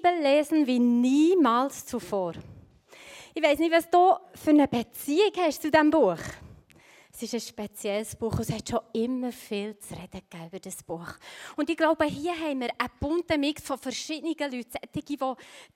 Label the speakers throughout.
Speaker 1: Bibel lesen wie niemals zuvor. Ich weiß nicht, was du für eine Beziehung hast zu diesem Buch. Es ist ein spezielles Buch und es hat schon immer viel zu reden über das Buch. Und ich glaube, hier haben wir einen bunten Mix von verschiedenen Leuten. Solche, die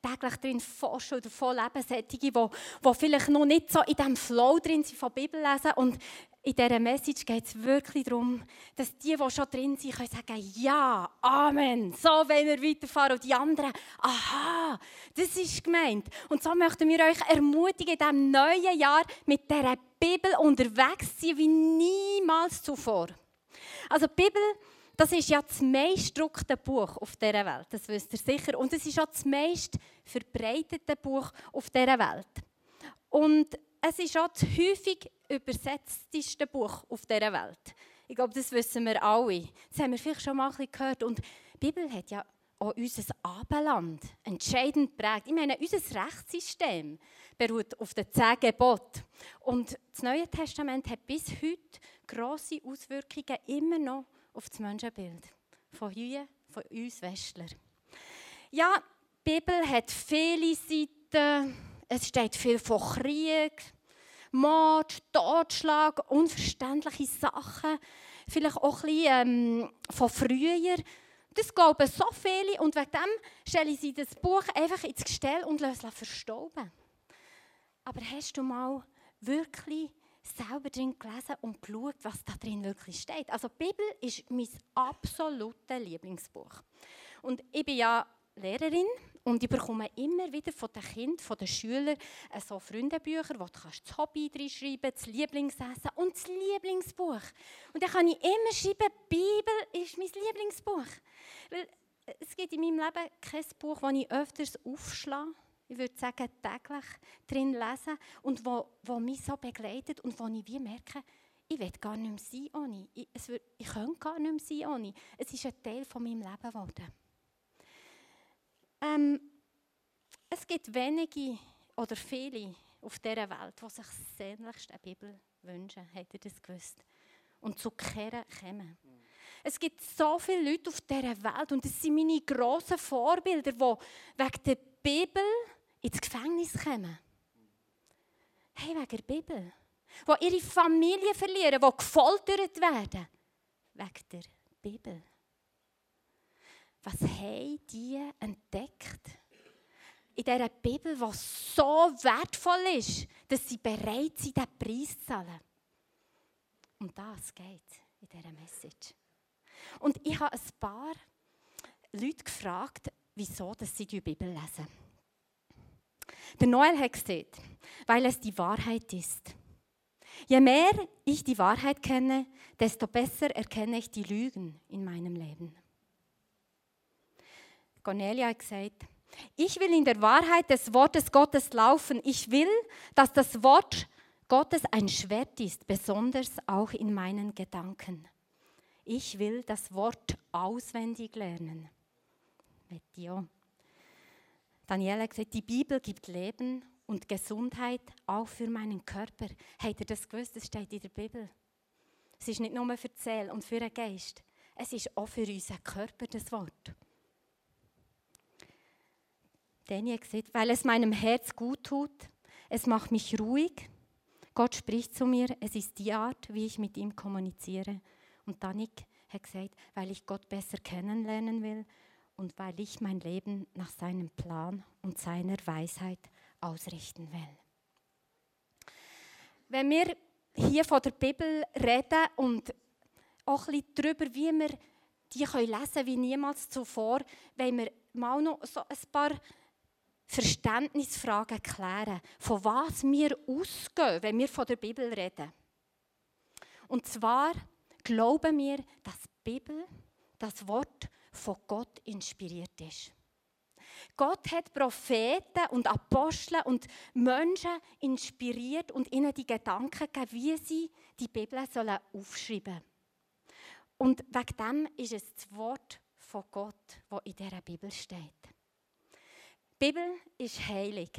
Speaker 1: täglich drin forschen oder davon leben. Solche, die, die vielleicht noch nicht so in diesem Flow drin sind von Bibel lesen. Und in dieser Message geht es wirklich darum, dass die, die schon drin sind, können sagen, ja, Amen, so wollen wir weiterfahren. Und die anderen, aha, das ist gemeint. Und so möchten wir euch ermutigen, in diesem neuen Jahr mit dieser Bibel unterwegs zu sein, wie niemals zuvor. Also die Bibel, das ist ja das meistgedruckte Buch auf dieser Welt, das wisst ihr sicher. Und es ist auch das meist verbreitete Buch auf dieser Welt. Und es ist auch das häufig übersetzteste Buch auf dieser Welt. Ich glaube, das wissen wir alle. Das haben wir vielleicht schon mal ein bisschen gehört. Und die Bibel hat ja auch unser Abendland entscheidend prägt. Ich meine, unser Rechtssystem beruht auf den zehn Geboten. Und das Neue Testament hat bis heute grosse Auswirkungen immer noch auf das Menschenbild. Von hier, von uns Westler. Ja, die Bibel hat viele Seiten. Es steht viel von Krieg, Mord, Totschlag, unverständliche Sachen, vielleicht auch ein bisschen ähm, von früher. Das glauben so viele und wegen dem stellen sie das Buch einfach ins Gestell und lassen es verstauben. Aber hast du mal wirklich selber drin gelesen und geschaut, was da drin wirklich steht? Also die Bibel ist mein absolutes Lieblingsbuch. Und ich bin ja Lehrerin und ich bekomme immer wieder von den Kindern, von den Schülern äh, so Freundebücher, wo du das Hobby schreiben das Lieblingsessen und das Lieblingsbuch. Und dann kann ich immer schreiben, Bibel ist mein Lieblingsbuch. Weil äh, es gibt in meinem Leben kein Buch, das ich öfters aufschlage, ich würde sagen täglich drin lesen und wo, wo mich so begleitet und wo ich wie merke, ich will gar nicht mehr sein ohne. Ich, es wird, ich könnte gar nicht mehr sein ohne. Es ist ein Teil von meinem Leben geworden. Ähm, es gibt wenige oder viele auf dieser Welt, die sich sehnlichst eine Bibel wünschen. Habt ihr das gewusst? Und zu kehren kommen. Es gibt so viele Leute auf dieser Welt und das sind meine grossen Vorbilder, die wegen der Bibel ins Gefängnis kommen. Hey, wegen der Bibel. Die ihre Familie verlieren, die gefoltert werden. Wegen der Bibel. Was haben die entdeckt? In dieser Bibel, die so wertvoll ist, dass sie bereit sind, diesen Preis zu zahlen. Um das geht in dieser Message. Und ich habe ein paar Leute gefragt, wieso sie die Bibel lesen. Der Noel hat gesagt, weil es die Wahrheit ist. Je mehr ich die Wahrheit kenne, desto besser erkenne ich die Lügen in meinem Leben. Cornelia hat gesagt, ich will in der Wahrheit des Wortes Gottes laufen. Ich will, dass das Wort Gottes ein Schwert ist, besonders auch in meinen Gedanken. Ich will das Wort auswendig lernen. Daniela hat gesagt, die Bibel gibt Leben und Gesundheit auch für meinen Körper. Habt ihr das gewusst? Das steht in der Bibel. Es ist nicht nur für die Seele und für den Geist. Es ist auch für unseren Körper das Wort. Hat gesagt, weil es meinem Herz gut tut, es macht mich ruhig. Gott spricht zu mir, es ist die Art, wie ich mit ihm kommuniziere. Und Danik hat gesagt, weil ich Gott besser kennenlernen will und weil ich mein Leben nach seinem Plan und seiner Weisheit ausrichten will. Wenn wir hier von der Bibel reden und auch ein bisschen darüber, wie wir die lesen können wie niemals zuvor, wollen wir mal noch so ein paar Verständnisfragen klären, von was wir ausgehen, wenn wir von der Bibel reden. Und zwar glauben wir, dass die Bibel, das Wort von Gott inspiriert ist. Gott hat Propheten und Apostel und Menschen inspiriert und ihnen die Gedanken gegeben, wie sie die Bibel sollen aufschreiben sollen. Und wegen dem ist es das Wort von Gott, das in dieser Bibel steht. Die Bibel ist heilig.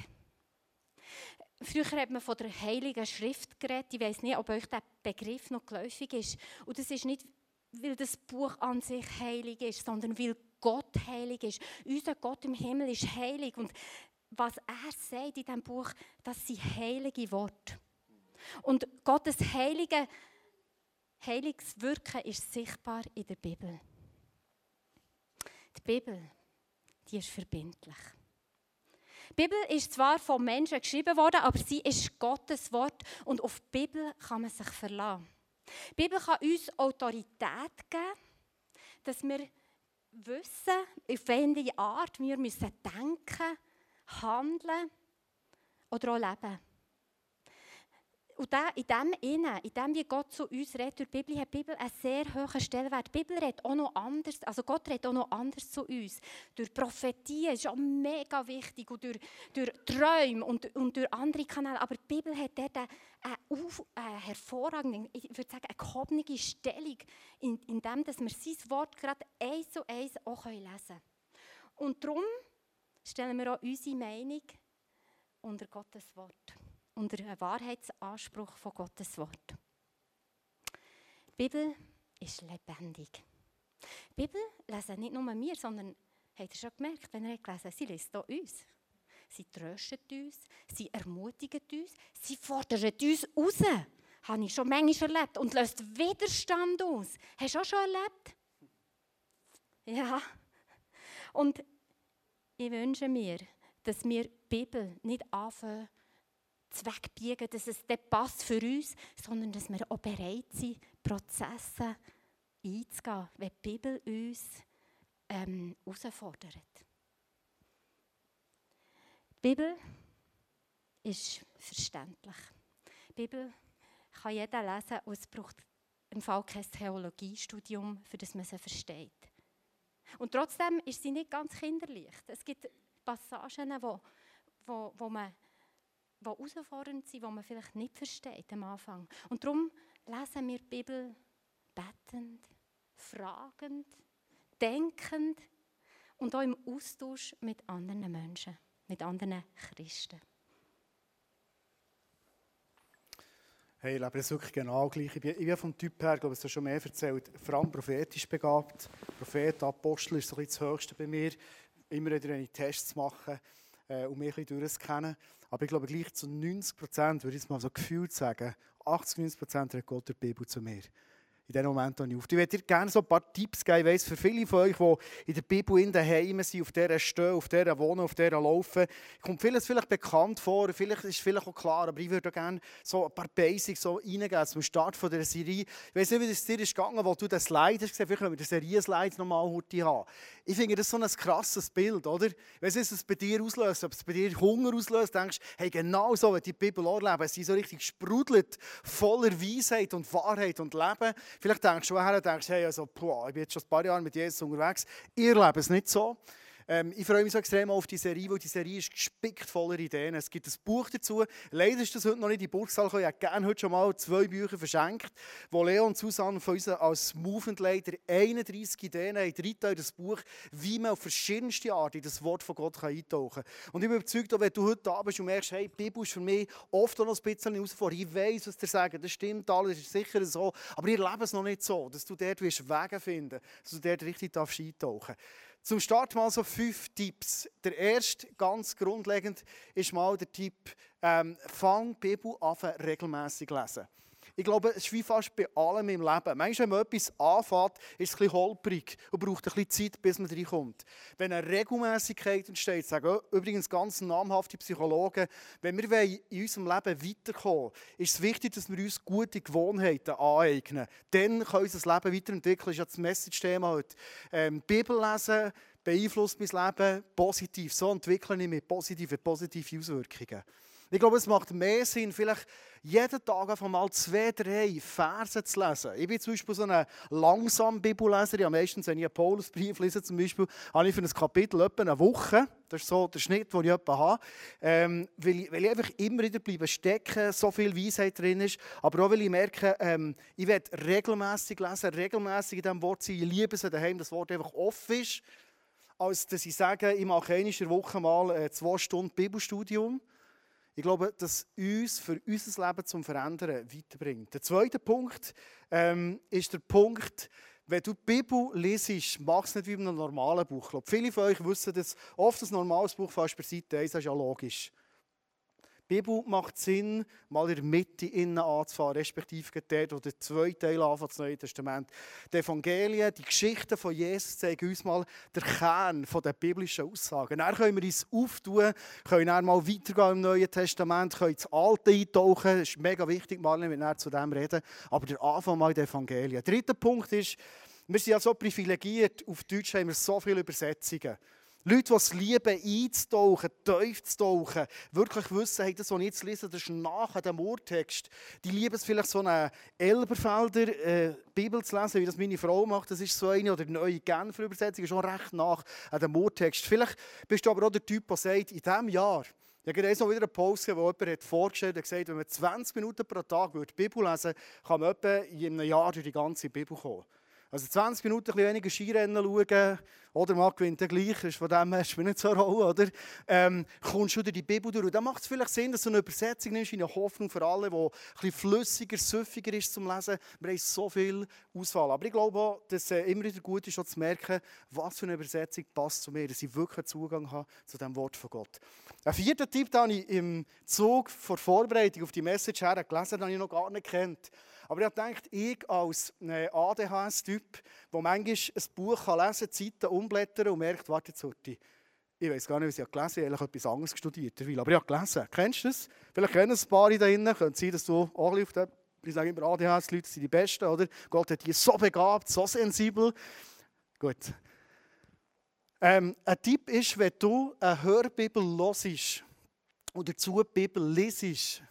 Speaker 1: Früher hat man von der Heiligen Schrift geredet. Ich weiß nicht, ob euch der Begriff noch geläufig ist. Und das ist nicht, weil das Buch an sich heilig ist, sondern weil Gott heilig ist. Unser Gott im Himmel ist heilig. Und was er sagt in diesem Buch, das sind heilige Worte. Und Gottes heilige, heiliges Wirken ist sichtbar in der Bibel. Die Bibel, die ist verbindlich. Die Bibel ist zwar von Menschen geschrieben worden, aber sie ist Gottes Wort und auf die Bibel kann man sich verlassen. Die Bibel kann uns Autorität geben, dass wir wissen, auf welche Art wir müssen denken, handeln oder auch leben. Und in dem Innen, in dem, wie Gott zu uns redet, durch die Bibel, hat die Bibel einen sehr hohen Stellenwert. Die Bibel redet auch noch anders, also Gott redet auch noch anders zu uns. Durch Prophetie ist auch mega wichtig und durch, durch Träume und, und durch andere Kanäle. Aber die Bibel hat dort eine, eine, eine hervorragende, ich würde sagen, eine gehobene Stellung, in, in dem, dass wir sein Wort gerade eins zu eins auch lesen können. Und darum stellen wir auch unsere Meinung unter Gottes Wort unter einen Wahrheitsanspruch von Gottes Wort. Die Bibel ist lebendig. Die Bibel lesen nicht nur wir, sondern, habt ihr schon gemerkt, wenn ihr gelesen sie liest auch uns. Sie tröstet uns, sie ermutigt uns, sie fordert uns raus. Habe ich schon manchmal erlebt und löst Widerstand aus. Hast du auch schon erlebt? Ja. Und ich wünsche mir, dass wir die Bibel nicht anfangen, wegbiegen, dass es dann passt für uns, sondern dass wir auch bereit sind, Prozesse einzugehen, wenn die Bibel uns ähm, herausfordert. Die Bibel ist verständlich. Die Bibel kann jeder lesen und es braucht im Fall kein Theologiestudium, für das man sie versteht. Und trotzdem ist sie nicht ganz kinderlich. Es gibt Passagen, wo, wo, wo man die herausfordernd sind, die man vielleicht nicht versteht am Anfang. Und darum lesen wir die Bibel bettend, fragend, denkend und auch im Austausch mit anderen Menschen, mit anderen Christen.
Speaker 2: Hey, ich lebe das wirklich genau gleich. Ich bin, ich bin vom Typ her, ich glaube, es schon mehr erzählt, vor allem prophetisch begabt. Prophet, Apostel ist so ein das Höchste bei mir. Immer wieder, wenn ich Tests mache äh, um mich ein bisschen durchzukennen. Aber ich glaube, gleich zu 90 Prozent, würde ich jetzt mal so gefühlt sagen, 80, 90 Prozent redet Gott der Bibel zu mir in diesem Moment auf. Ich würde dir gerne so ein paar Tipps geben. Ich weiss, für viele von euch, die in der Bibel in daheim sind, auf dieser stehen, auf dieser wohnen, auf dieser laufen, kommt vieles vielleicht bekannt vor, vielleicht ist vielleicht auch klar, aber ich würde gerne so ein paar Basics so reingeben zum Start von dieser Serie. Ich weiss nicht, wie es dir ist gegangen, wo du den Slide hast gesehen, vielleicht können wir den Serien-Slide nochmal heute haben. Ich finde das so ein krasses Bild, oder? Ich weiss nicht, was es bei dir auslöst, ob es bei dir Hunger auslöst, denkst, hey, genau so, wenn die Bibel auch leben, sie so richtig sprudelt, voller Weisheit und Wahrheit und Leben. Vielleicht denkst du woher, denkst, hey, also, boah, ich bin jetzt schon ein paar Jahre mit Jesus unterwegs. Ihr lebt es nicht so. Ähm, ich freue mich so extrem auf die Serie, weil die Serie ist gespickt voller Ideen. Es gibt ein Buch dazu. Leider ist das heute noch nicht in die Burgsaal gekommen. Ich hätte gerne heute schon mal zwei Bücher verschenkt, wo Leo und Susanne von uns als Movement Leader 31 Ideen haben, drei das Buch, wie man auf verschiedenste Art in das Wort von Gott eintauchen kann. Und ich bin überzeugt, wenn du heute da bist und merkst, hey, die Bibel ist für mich oft auch noch ein bisschen herausfordernd. Ich weiß, was dir sagen, das stimmt alles, ist sicher so, aber ihr lebt es noch nicht so, dass du dort Wege finden dass du dort richtig eintauchen darfst. Zum Start mal so fünf Tipps. Der erste, ganz grundlegend, ist mal der Tipp, ähm, fang die Bibel an regelmäßig lesen. Ich glaube, es ist wie fast bei allem im Leben. Manchmal, wenn man etwas anfängt, ist es ein bisschen holprig und braucht ein bisschen Zeit, bis man reinkommt. Wenn eine Regelmäßigkeit entsteht, sagen übrigens ganz namhafte Psychologen, wenn wir in unserem Leben weiterkommen, ist es wichtig, dass wir uns gute Gewohnheiten aneignen. Dann kann unser Leben weiterentwickeln. Das ist ja das Message-Thema heute. Ähm, Bibel lesen beeinflusst mein Leben positiv. So entwickle ich mich positive, positive Auswirkungen. Ich glaube, es macht mehr Sinn, vielleicht jeden Tag einfach mal zwei, drei Verse zu lesen. Ich bin zum Beispiel so ein langsamer Bibelleser. Ja, meistens, wenn ich einen Paulusbrief lese, zum Beispiel, habe ich für ein Kapitel etwa eine Woche. Das ist so der Schnitt, den ich etwa habe. Ähm, weil, ich, weil ich einfach immer wieder bleiben stecken, so viel Weisheit drin ist. Aber auch, weil ich merke, ähm, ich werde regelmäßig lesen, regelmäßig in diesem Wort sein. Ich liebe es, daheim das Wort einfach offen ist. Als dass ich sage, ich mache in der Woche mal äh, zwei Stunden Bibelstudium. Ich glaube, dass uns für unser Leben zum Verändern weiterbringt. Der zweite Punkt ähm, ist der Punkt, wenn du die Bibel lesest, mach es nicht wie in einem normalen Buch. Ich glaube, viele von euch wissen, dass oft ein normales Buch fast per Seite 1 ist ja logisch. Die Bibel macht Sinn, mal in der Mitte innen anzufahren, respektive dort, wo der zweite Teil anfängt, das Neue Testament. Die Evangelien, die Geschichten von Jesus zeigen uns mal den Kern der biblischen Aussagen. Dann können wir uns auftun, können dann mal weitergehen im Neuen Testament, können ins Alte eintauchen. Das ist mega wichtig, Marlene, wenn wir zu dem reden. Aber der Anfang mal in den Evangelien. Der dritte Punkt ist, wir sind ja so privilegiert, auf Deutsch haben wir so viele Übersetzungen. Leute, die es lieben, einzutauchen, tief zu tauchen, wirklich wissen, hey, das, was ich jetzt lese, das ist nachher dem Urtext. Die lieben es vielleicht so eine Elberfelder äh, Bibel zu lesen, wie das meine Frau macht. Das ist so eine, oder die neue Genfer Übersetzung, schon recht nach dem Urtext. Vielleicht bist du aber auch der Typ, der sagt, in diesem Jahr, ich habe gerade wieder eine Pause, wo jemand hat vorgestellt hat, gesagt, wenn man 20 Minuten pro Tag die Bibel lesen würde, kann man etwa in einem Jahr durch die ganze Bibel kommen. Also 20 Minuten ein weniger Skirennen schauen, oder man gewinnt dann gleich, ist von dem her nicht so Rolle, oder? Ähm, kommst du durch die Bibel durch. Und dann macht es vielleicht Sinn, dass du eine Übersetzung nimmst, in eine Hoffnung für alle, die ein bisschen flüssiger, süffiger ist zum Lesen. Wir haben so viel Auswahl. Aber ich glaube auch, dass es immer wieder gut ist, zu merken, was für eine Übersetzung passt zu mir, dass ich wirklich einen Zugang habe zu dem Wort von Gott. Ein vierter Tipp, den ich im Zug vor Vorbereitung auf die Message her gelesen habe, den ich noch gar nicht kennt. Aber ich gedacht, ich als äh, ADHS-Typ, der manchmal ein Buch lesen kann, Zeiten umblättern und merkt, warte jetzt, ich weiß gar nicht, was ich gelesen habe. Ich habe etwas anderes studiert. Aber ich habe gelesen. Kennst du das? Vielleicht kennen es ein paar da drinnen. Könnte sein, dass du auch auf dem... Ich sage immer, ADHS-Leute sind die Besten, oder? Gott hat die so begabt, so sensibel. Gut. Ähm, ein Tipp ist, wenn du eine Hörbibel hörst und dazu die Bibel lesest,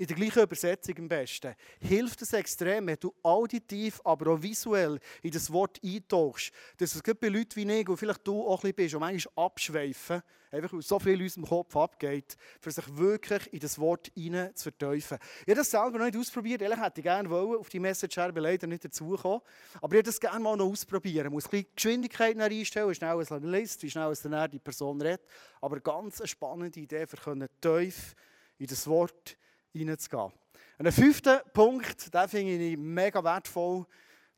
Speaker 2: in der gleichen Übersetzung am besten, hilft es extrem, wenn du auditiv, aber auch visuell in das Wort eintauchst. Dass es bei Leuten wie ich, und vielleicht du auch ein bisschen bist, und manchmal abschweifen, einfach weil so viel in unserem Kopf abgeht, für sich wirklich in das Wort hinein zu verteufeln. Ich habe das selber noch nicht ausprobiert. Ehrlich hätte ich gerne wollen, auf die Message aber leider nicht dazugekommen. Aber ich würde das gerne mal noch ausprobieren. Ich muss ein bisschen Geschwindigkeit einstellen, wie schnell es liest, wie schnell es dann die Person redet. Aber ganz eine spannende Idee, für tief in das Wort hineinzugehen. Ein fünfter Punkt, den finde ich mega wertvoll,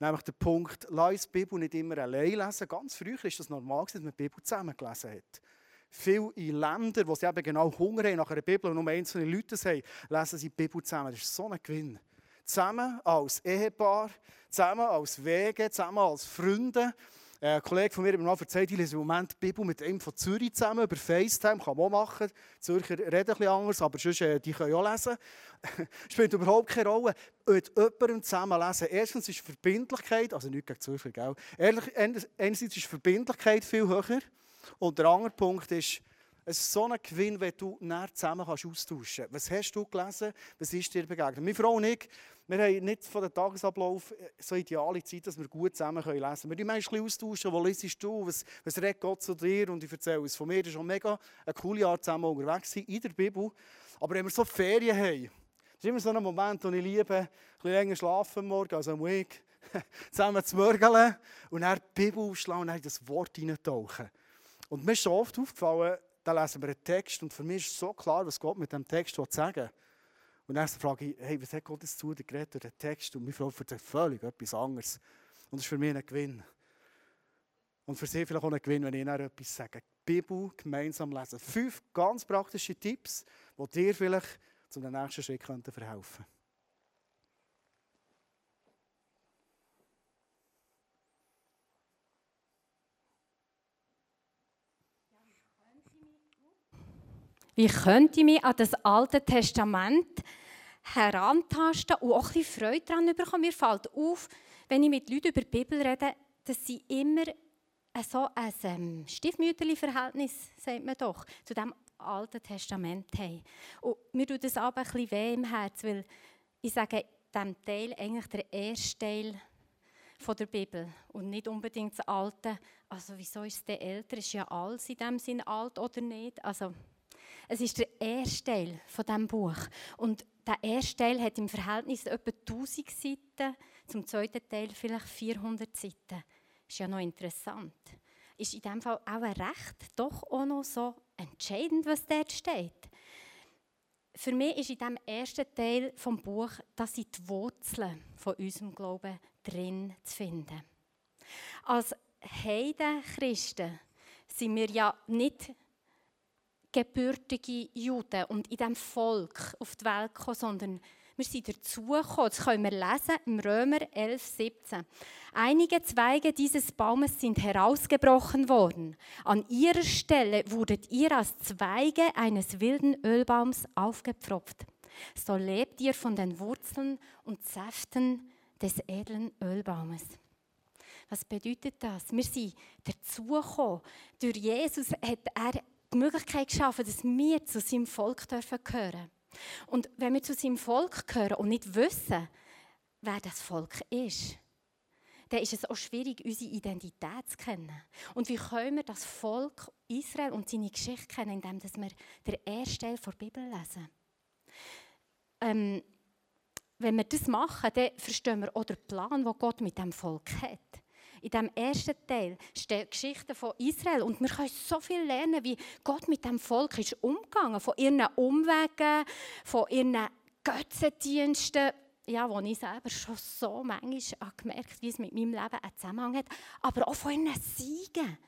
Speaker 2: nämlich der Punkt, lass die Bibel nicht immer allein lesen. Ganz früh war das normal, dass man die Bibel zusammen gelesen hat. Viele in Ländern, wo sie eben genau Hunger haben nach einer Bibel und nur einzelne Leute haben, lesen sie die Bibel zusammen. Das ist so ein Gewinn. Zusammen als Ehepaar, zusammen als Wege, zusammen als Freunde. Ein Kollege von mir hat mir noch erzählt, ich lese im Moment die Bibel mit einem von Zürich zusammen über FaceTime. Kann man auch machen. Die Zürcher reden ein bisschen anders, aber sonst, äh, die können auch lesen. Spielt überhaupt keine Rolle. Mit jemandem zusammen lesen. Erstens ist Verbindlichkeit, also nicht gegen Zürcher, gell? einerseits ist Verbindlichkeit viel höher. Und der andere Punkt ist, es ist so ein Gewinn, wenn du näher zusammen kannst austauschen kannst. Was hast du gelesen? Was ist dir begegnet? Meine Frau und ich, wir haben nicht von dem Tagesablauf äh, so ideale Zeit, dass wir gut zusammen lesen können. Wir die manchmal austauschen, wo liest du, was, was redet Gott zu dir und ich erzähle es von mir. Das ist schon mega eine coole Art, zusammen unterwegs in der Bibel. Aber wenn wir so Ferien haben, das ist immer so ein Moment, wo ich liebe, ein bisschen länger schlafen Morgen, also am Weg, zusammen zu mörgeln und dann die Bibel aufschlagen und dann das Wort hineintauchen. Und mir ist so oft aufgefallen, da lesen wir einen Text und für mich ist so klar, was Gott mit dem Text sagen will. Und dann frage ich, hey, was hat Gott jetzt zu dir geredet durch den Text? Und meine Frau erzählt völlig etwas anderes. Und das ist für mich ein Gewinn. Und für sie vielleicht auch ein Gewinn, wenn ich ihnen etwas sage. Die Bibel gemeinsam lesen. Fünf ganz praktische Tipps, die dir vielleicht zum nächsten Schritt verhelfen könnten.
Speaker 1: Wie könnte ich mich an das Alte Testament herantasten und auch ein Freude daran bekommen? Mir fällt auf, wenn ich mit Leuten über die Bibel rede, dass sie immer so ein ähm, Stiefmütterli-Verhältnis, sagt man doch, zu dem Alten Testament haben. Und mir tut das aber ein bisschen weh im Herz, weil ich sage, diesem Teil eigentlich der erste Teil von der Bibel und nicht unbedingt das Alte. Also wieso ist es der älter? Ist ja alles in dem Sinn alt oder nicht? Also es ist der erste Teil von diesem Buch. Und der erste Teil hat im Verhältnis etwa 1000 Seiten, zum zweiten Teil vielleicht 400 Seiten. Ist ja noch interessant. Ist in diesem Fall auch recht doch auch noch so entscheidend, was dort steht. Für mich ist in diesem ersten Teil des Buch, dass die Wurzeln von unserem Glauben drin zu finden. Als Heidenchristen sind wir ja nicht gebürtige Juden und in diesem Volk auf die Welt gekommen, sondern wir sind dazugekommen. Das können wir lesen im Römer 11, 17. Einige Zweige dieses Baumes sind herausgebrochen worden. An ihrer Stelle wurdet ihr als Zweige eines wilden Ölbaums aufgepfropft. So lebt ihr von den Wurzeln und Säften des edlen Ölbaumes. Was bedeutet das? Wir sind dazugekommen. Durch Jesus hat er die Möglichkeit geschaffen, dass wir zu seinem Volk dürfen gehören. Und wenn wir zu seinem Volk gehören und nicht wissen, wer das Volk ist, dann ist es auch schwierig, unsere Identität zu kennen. Und wie können wir das Volk Israel und seine Geschichte kennen, indem wir den ersten Teil der Bibel lesen? Ähm, wenn wir das machen, dann verstehen wir auch den Plan, den Gott mit dem Volk hat. In dem ersten Teil stehen Geschichten von Israel und wir können so viel lernen, wie Gott mit dem Volk ist umgegangen, von ihren Umwegen, von ihren Götzendiensten, ja, wo ich selber schon so manchmal gemerkt habe, wie es mit meinem Leben einen Zusammenhang hat, aber auch von ihren Siegen.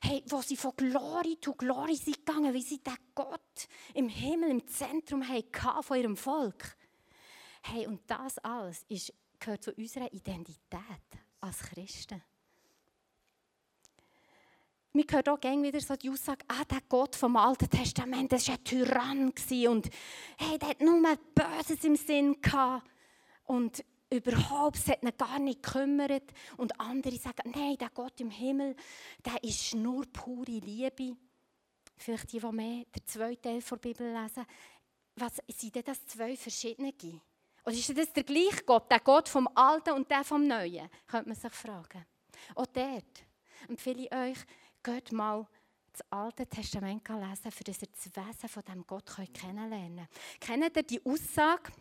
Speaker 1: Hey, wo sie von Glory zu Glory sind gegangen, wie sie den Gott im Himmel, im Zentrum hatten von ihrem Volk. Hey, und das alles ist, gehört zu unserer Identität als Christen. Wir hören auch gerne wieder so die Aussage, ah, der Gott vom Alten Testament, das war ein Tyrann und hey, der hat nur Böses im Sinn gehabt. Und überhaupt, es hat ihn gar nicht gekümmert. Und andere sagen, nein, der Gott im Himmel, der ist nur pure Liebe. Vielleicht die, die mehr den zweiten Teil der Bibel lesen. Was sind denn das zwei verschiedene? Oder ist das der gleiche Gott, der Gott vom Alten und der vom Neuen? Könnte man sich fragen. Auch dort empfehle ich euch, geht mal das Alte Testament lesen, für das ihr das Wesen von diesem Gott kennenlernen könnt. Kennt ihr die Aussage?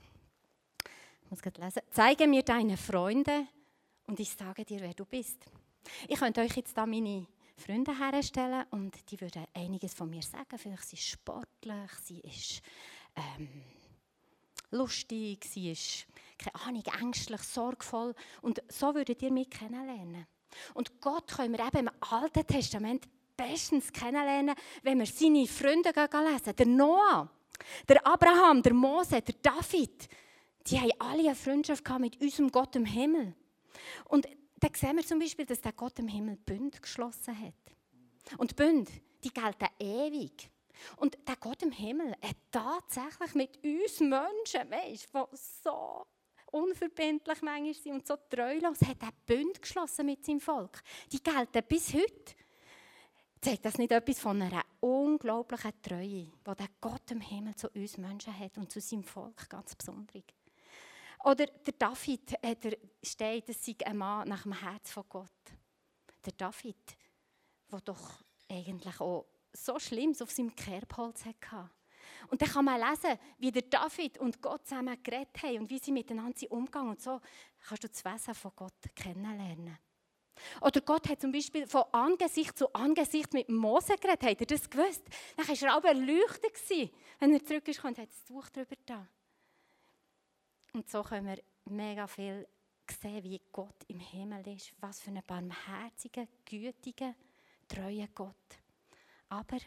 Speaker 1: Ich muss lesen. Zeige mir deine Freunde und ich sage dir, wer du bist. Ich könnte euch jetzt da meine Freunde herstellen und die würden einiges von mir sagen. Vielleicht sie ist sportlich, sie ist ähm, lustig, sie ist, keine Ahnung, ängstlich, sorgvoll. Und so würdet ihr mich kennenlernen. Und Gott können wir eben im Alten Testament bestens kennenlernen, wenn wir seine Freunde lesen. Der Noah, der Abraham, der Mose, der David, die haben alle eine Freundschaft mit unserem Gott im Himmel. Und da sehen wir zum Beispiel, dass der Gott im Himmel Bund geschlossen hat. Und Bund, die gelten ewig. Und der Gott im Himmel hat tatsächlich mit uns Menschen, weißt, die so unverbindlich manchmal sind und so treulos, hat er Bund geschlossen mit seinem Volk. Die gelten bis heute. Zeigt das nicht etwas von einer unglaublichen Treue, die der Gott im Himmel zu uns Menschen hat und zu seinem Volk ganz besonders? Oder der David hat er, steht, es sei ein Mann nach dem Herz von Gott. Der David, der doch eigentlich auch so Schlimmes auf seinem Kerbholz hatte. Und dann kann man lesen, wie der David und Gott zusammen geredet haben und wie sie miteinander umgegangen Und so kannst du das Wesen von Gott kennenlernen. Oder Gott hat zum Beispiel von Angesicht zu Angesicht mit Mose geredet. Habt ihr das gewusst? Dann war er auch erleuchtet. Wenn er zurück ist, hat er das Tuch darüber da. Und so können wir mega viel sehen, wie Gott im Himmel ist. Was für ein barmherziger, gütiger, treuer Gott. Aber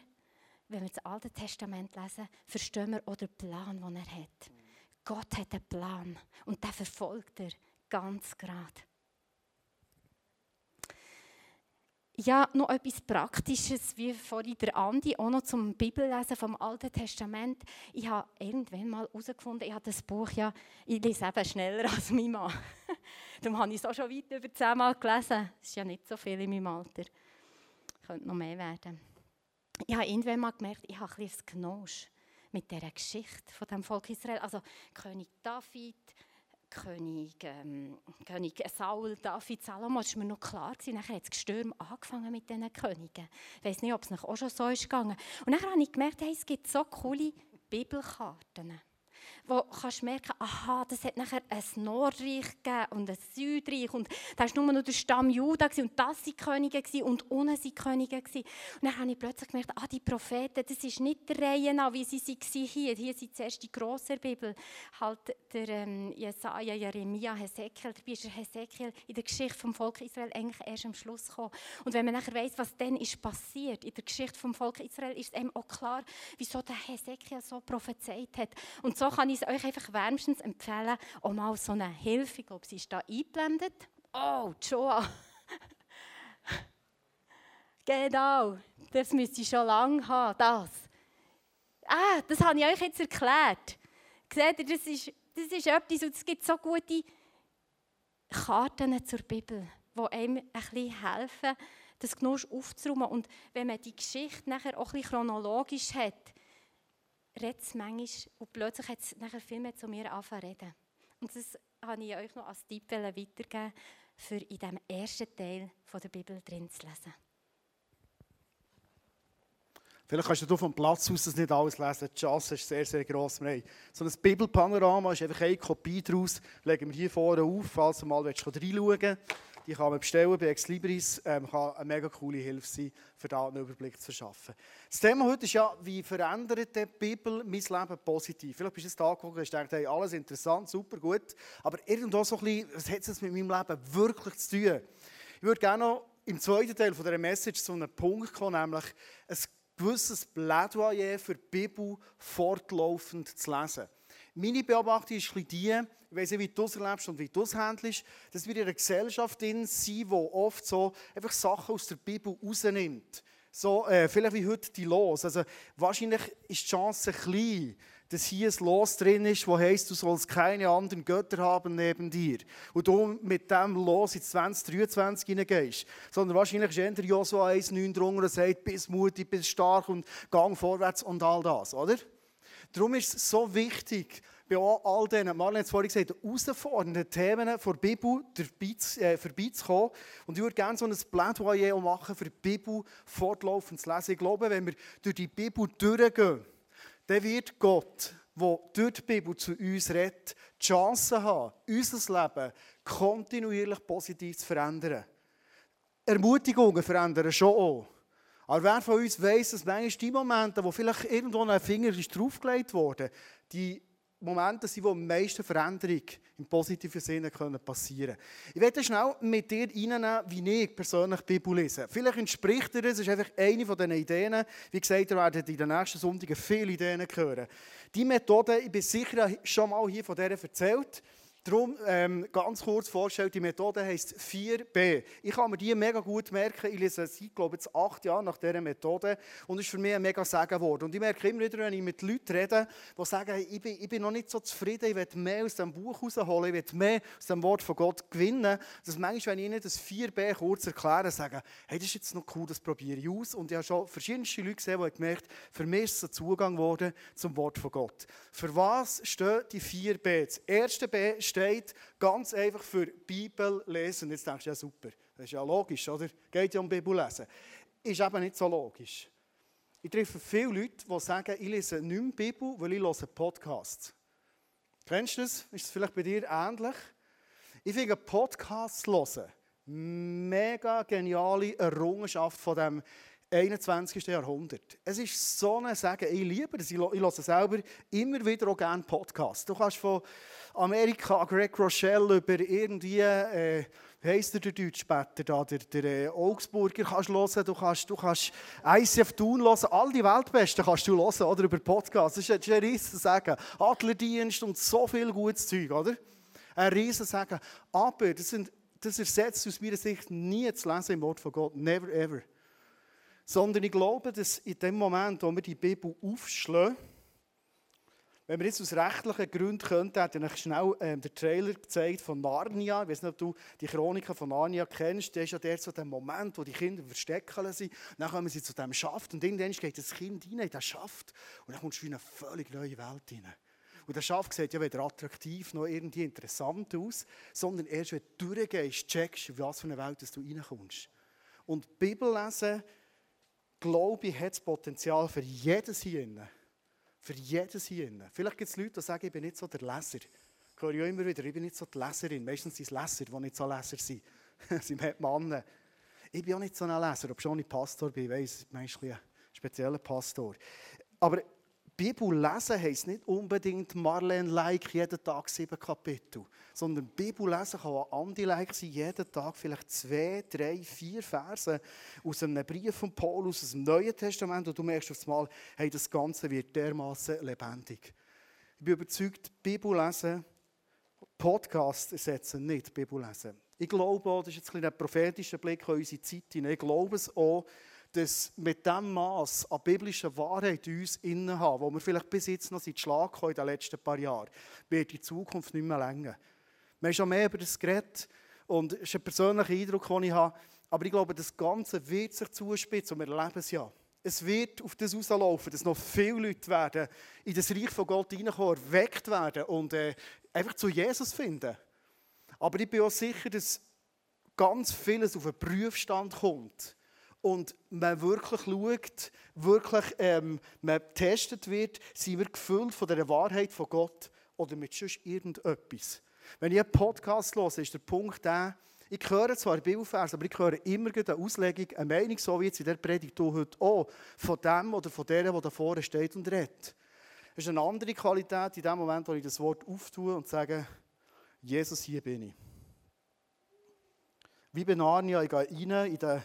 Speaker 1: wenn wir das Alte Testament lesen, verstehen wir auch den Plan, den er hat. Gott hat einen Plan und den verfolgt er ganz gerade. Ja, noch etwas Praktisches, wie vorhin der Andi, auch noch zum Bibellesen vom Alten Testament. Ich habe irgendwann mal herausgefunden, ich habe das Buch ja, ich lese eben schneller als mein Mann. Darum habe ich es auch schon weit über zehnmal gelesen. Das ist ja nicht so viel in meinem Alter. Könnte noch mehr werden. Ich habe irgendwann mal gemerkt, ich habe ein bisschen Genosch mit dieser Geschichte von dem Volk Israel. Also König David, König, ähm, König Saul, David, Salomo, das war mir noch klar. Gewesen. Nachher hat das Gestürm angefangen mit diesen Königen. Ich weiß nicht, ob es noch auch schon so ist gegangen. Und dann habe ich gemerkt, hey, es gibt so coole Bibelkarten. Wo kannst merken, aha, das hat nachher ein Nordreich gegeben und ein Südreich und da war nur noch der Stamm Juda und das waren Könige und unten waren Könige. Und dann habe ich plötzlich gemerkt, ah, die Propheten, das ist nicht der Reihe nach, wie sie waren hier. Hier sind zuerst die grosse Bibel, halt der ähm, Jesaja, Jeremia, Hesekiel, dabei ist der Hesekiel in der Geschichte vom Volk Israel eigentlich erst am Schluss gekommen. Und wenn man nachher weiss, was dann ist passiert in der Geschichte vom Volk Israel, ist es einem auch klar, wieso der Hesekiel so prophezeit hat. Und so kann ich es euch einfach wärmstens empfehlen, auch mal so eine Hilfe, ich glaube, sie ist da eingeblendet. Oh, Joa. genau, das müsste ich schon lange haben, das. Ah, das habe ich euch jetzt erklärt. Seht ihr, das ist, das ist etwas, und es gibt so gute Karten zur Bibel, die einem ein bisschen helfen, das Genuss aufzuräumen. Und wenn man die Geschichte nachher auch ein bisschen chronologisch hat, redet es manchmal und plötzlich hat es nachher viel mehr zu mir angefangen zu reden. Und das habe ich euch noch als Tipp weitergeben, für in diesem ersten Teil der Bibel drin zu lesen.
Speaker 2: Vielleicht kannst du vom Platz aus das nicht alles lesen. Die Chance ist sehr, sehr gross. Wir haben so ein Bibelpanorama, ist einfach eine Kopie daraus. Legen wir hier vorne auf, falls du mal reinschauen willst. Die kann man bestellen bei Exlibris. Ähm, kann eine mega coole Hilfe sein, für da einen Überblick zu verschaffen. Das Thema heute ist ja, wie verändert die Bibel mein Leben positiv? Vielleicht bist du jetzt da geguckt und gedacht, hey, alles interessant, super, gut. Aber irgendwo so ein bisschen, was hat es mit meinem Leben wirklich zu tun? Ich würde gerne noch im zweiten Teil dieser Message zu einem Punkt kommen, nämlich ein gewisses Plädoyer für die Bibel fortlaufend zu lesen. Meine Beobachtung ist die, weiß nicht, wie du es erlebst und wie du es handelst, dass wir in einer Gesellschaft sind, die oft so einfach Sachen aus der Bibel rausnimmt. So, äh, vielleicht wie heute die Los. Also, wahrscheinlich ist die Chance klein, dass hier ein Los drin ist, wo heißt, du sollst keine anderen Götter haben neben dir. Und du mit dem Los in 2023 hineingehst. Sondern wahrscheinlich ist eher Joshua 1,9 drunter und sagt, bist mutig, bist stark und gang vorwärts und all das, oder? Darum ist es so wichtig, bei all diesen, Marlene hat es vorhin gesagt, herausfordernden Themen der Bibel äh, vorbeizukommen. Und ich würde gerne so ein Plädoyer machen, für die Bibel fortlaufend zu lesen. Ich glaube, wenn wir durch die Bibel durchgehen, dann wird Gott, der durch die Bibel zu uns redet, die Chance haben, unser Leben kontinuierlich positiv zu verändern. Ermutigungen verändern schon auch. Aber wer von uns weiß, dass manchmal die Momente, wo vielleicht irgendwo ein Finger ist draufgelegt wurde, die Momente sind, wo am meisten Veränderung im positiven Sinne passieren können. Ich werde schnell mit dir reinnehmen, wie ich persönlich die Bibel lese. Vielleicht entspricht dir das, ist einfach eine von diesen Ideen. Wie gesagt, ihr werdet in den nächsten Sonntagen viele Ideen hören. Die Methode, ich bin sicher schon mal hier von der erzählt. Darum ähm, ganz kurz vorstellen, die Methode heisst 4b. Ich kann mir die mega gut merken. Ich lese seit, glaube jetzt acht Jahren nach dieser Methode und es ist für mich ein mega Segen geworden. Und ich merke immer wieder, wenn ich mit Leuten rede, die sagen, ich, bin, ich bin noch nicht so zufrieden, ich will mehr aus diesem Buch rausholen, ich will mehr aus dem Wort von Gott gewinnen, dass manchmal, wenn ich ihnen das 4b kurz erkläre, sagen, hey, das ist jetzt noch cool, das probiere ich aus. Und ich habe schon verschiedenste Leute gesehen, die gemerkt für mich ist es ein Zugang geworden zum Wort von Gott. Für was stehen die 4b? Das erste B steht steht ganz einfach für Bibel lesen. Jetzt denkst du, ja super, das ist ja logisch, oder? Geht ja um Bibel lesen. Ist eben nicht so logisch. Ich treffe viele Leute, die sagen, ich lese nicht mehr Bibel, weil ich höre Podcasts. Kennst du das? Ist es vielleicht bei dir ähnlich? Ich finde Podcasts hören mega geniale Errungenschaft von dem 21. Jahrhundert. Es ist so ein Sagen, ich liebe das, ich höre selber immer wieder auch gerne Podcasts. Du kannst von Amerika, Greg Rochelle, über irgendwie, äh, wie heisst der, der Deutschbetter da, der, der äh, Augsburger kannst hören, du kannst, du kannst ICF Thun hören, all die Weltbesten kannst du hören, oder, über Podcasts. Das ist ein riesen Sagen. Adlerdienst und so viel gutes Zeug, oder? Ein riesen Sagen. Aber das, sind, das ersetzt aus meiner Sicht nie zu lesen im Wort von Gott. Never ever. Sondern ich glaube, dass in dem Moment, wo wir die Bibel aufschlagen, wenn wir jetzt aus rechtlichen Gründen könnten, hätte ich schnell ähm, den Trailer gezeigt von Narnia. Ich weiß nicht, ob du die Chroniken von Narnia kennst. Der ist ja der so der Moment, wo die Kinder verstecken sind. Dann kommen sie zu diesem Schaft und irgendwann geht das Kind rein in den Schaft und dann kommst du in eine völlig neue Welt rein. Und der Schaft sieht ja weder attraktiv noch irgendwie interessant aus, sondern erst wenn du durchgehst, checkst, in was für eine Welt du reinkommst. Und Bibel lesen, glaube ich, hat das Potenzial für jedes hier Für jedes hier. Vielleicht gibt es Leute, die sagen, ich bin nicht so der Leser. Ich höre ja immer wieder, ich bin nicht so die Leserin. Meistens sind es Leser, die nicht so Leser sind. Sie haben Männer. Ich bin auch nicht so ein Leser, ob schon ich Pastor bin. Ich weiss, manchmal ein spezieller Pastor. Aber Bibel lesen heisst nicht unbedingt Marlene-like jeden Tag sieben Kapitel. Sondern Bibel lesen kann auch Andi-like sein, jeden Tag vielleicht zwei, drei, vier Verse aus einem Brief von Paulus, aus dem Neuen Testament. Und du merkst auf einmal, hey, das Ganze wird dermaßen lebendig. Ich bin überzeugt, Bibel lesen, Podcast ersetzen nicht Bibel lesen. Ich glaube auch, das ist jetzt ein, ein prophetischer Blick auf unsere Zeit ich glaube es auch, dass mit dem Maß an biblischer Wahrheit in uns innen haben, wo wir vielleicht bis jetzt noch sind Schlag in den letzten paar Jahren, wird die Zukunft nicht mehr länger. Wir haben schon mehr über das geredet und es ist ein persönlicher Eindruck, den ich habe. Aber ich glaube, das Ganze wird sich zuspitzen und wir erleben es ja. Es wird auf das rauslaufen, dass noch viele Leute werden in das Reich von Gott hineinkommen, erweckt werden und äh, einfach zu Jesus finden. Aber ich bin auch sicher, dass ganz vieles auf einen Prüfstand kommt und man wirklich schaut, wirklich ähm, man getestet wird, sind wir gefüllt von der Wahrheit von Gott oder mit sonst irgendetwas. Wenn ich einen Podcast höre, ist der Punkt der, ich höre zwar Bibelvers, aber ich höre immer eine Auslegung, eine Meinung, so wie jetzt in der Predigt heute auch, von dem oder von der, der da vorne steht und redet. Es ist eine andere Qualität in dem Moment, wo ich das Wort auftue und sage, Jesus, hier bin ich. Wie bei Narnia, ich gehe rein in den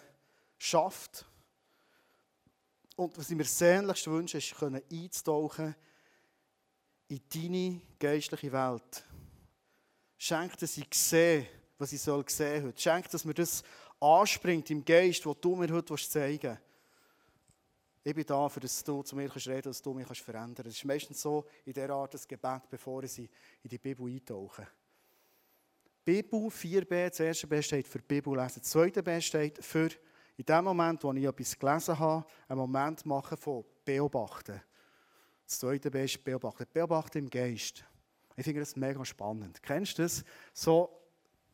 Speaker 2: Schaft. Und was ich mir sehnlichst wünsche, ist, einzutauchen in deine geistliche Welt. Schenk, dass ich sehe, was ich soll sehen heute. Schenk, dass mir das anspringt im Geist, was du mir heute zeigen willst. Ich bin da, für dass du zu mir reden kannst, dass du mich verändern kannst. Es ist meistens so in dieser Art das Gebet, bevor ich in die Bibel eintauche. Bibel 4b, das erste B steht für Bibel lesen. Das zweite B steht für in dem Moment, wo ich etwas gelesen habe, einen Moment machen von Beobachten. Das zweite B ist Beobachten. Beobachten im Geist. Ich finde das mega spannend. Kennst du das? So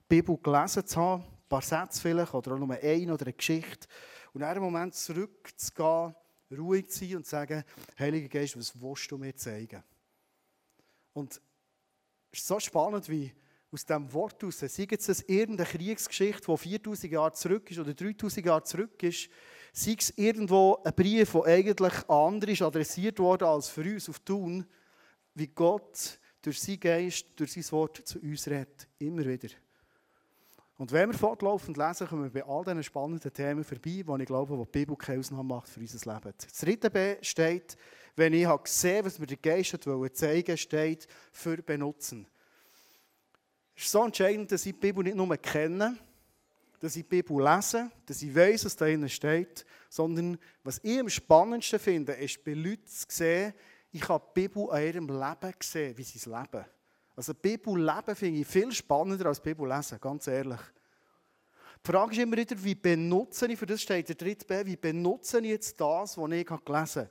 Speaker 2: Bibel gelesen zu haben, ein paar Sätze vielleicht, oder auch nur eine oder eine Geschichte, und in einem Moment zurückzugehen, ruhig zu sein und zu sagen, Heiliger Geist, was willst du mir zeigen? Und es ist so spannend, wie aus diesem Wort heraus, sei es irgendeine Kriegsgeschichte, die 4000 Jahre zurück ist oder 3000 Jahre zurück ist, sei es irgendwo ein Brief, der eigentlich an andere ist adressiert worden als für uns auf Tun, wie Gott durch seinen Geist, durch sein Wort zu uns redet. Immer wieder. Und wenn wir fortlaufend lesen, kommen wir bei all diesen spannenden Themen vorbei, die ich glaube, die die Bibel keine Ausnahme macht für unser Leben. Das dritte B steht, wenn ich habe gesehen was mir der Geist hat zeigen wollte, steht für benutzen. Es ist so entscheidend, dass ich die Bibel nicht nur kenne, dass ich die Bibel lese, dass ich weiß, was da drin steht, sondern was ich am spannendsten finde, ist bei Leuten zu sehen, ich habe die Bibel an ihrem Leben gesehen, wie sie es leben. Also die Bibel leben finde ich viel spannender als die Bibel lesen, ganz ehrlich. Die Frage ist immer wieder, wie benutze ich, für das steht der dritte B, wie benutze ich jetzt das, was ich gelesen habe.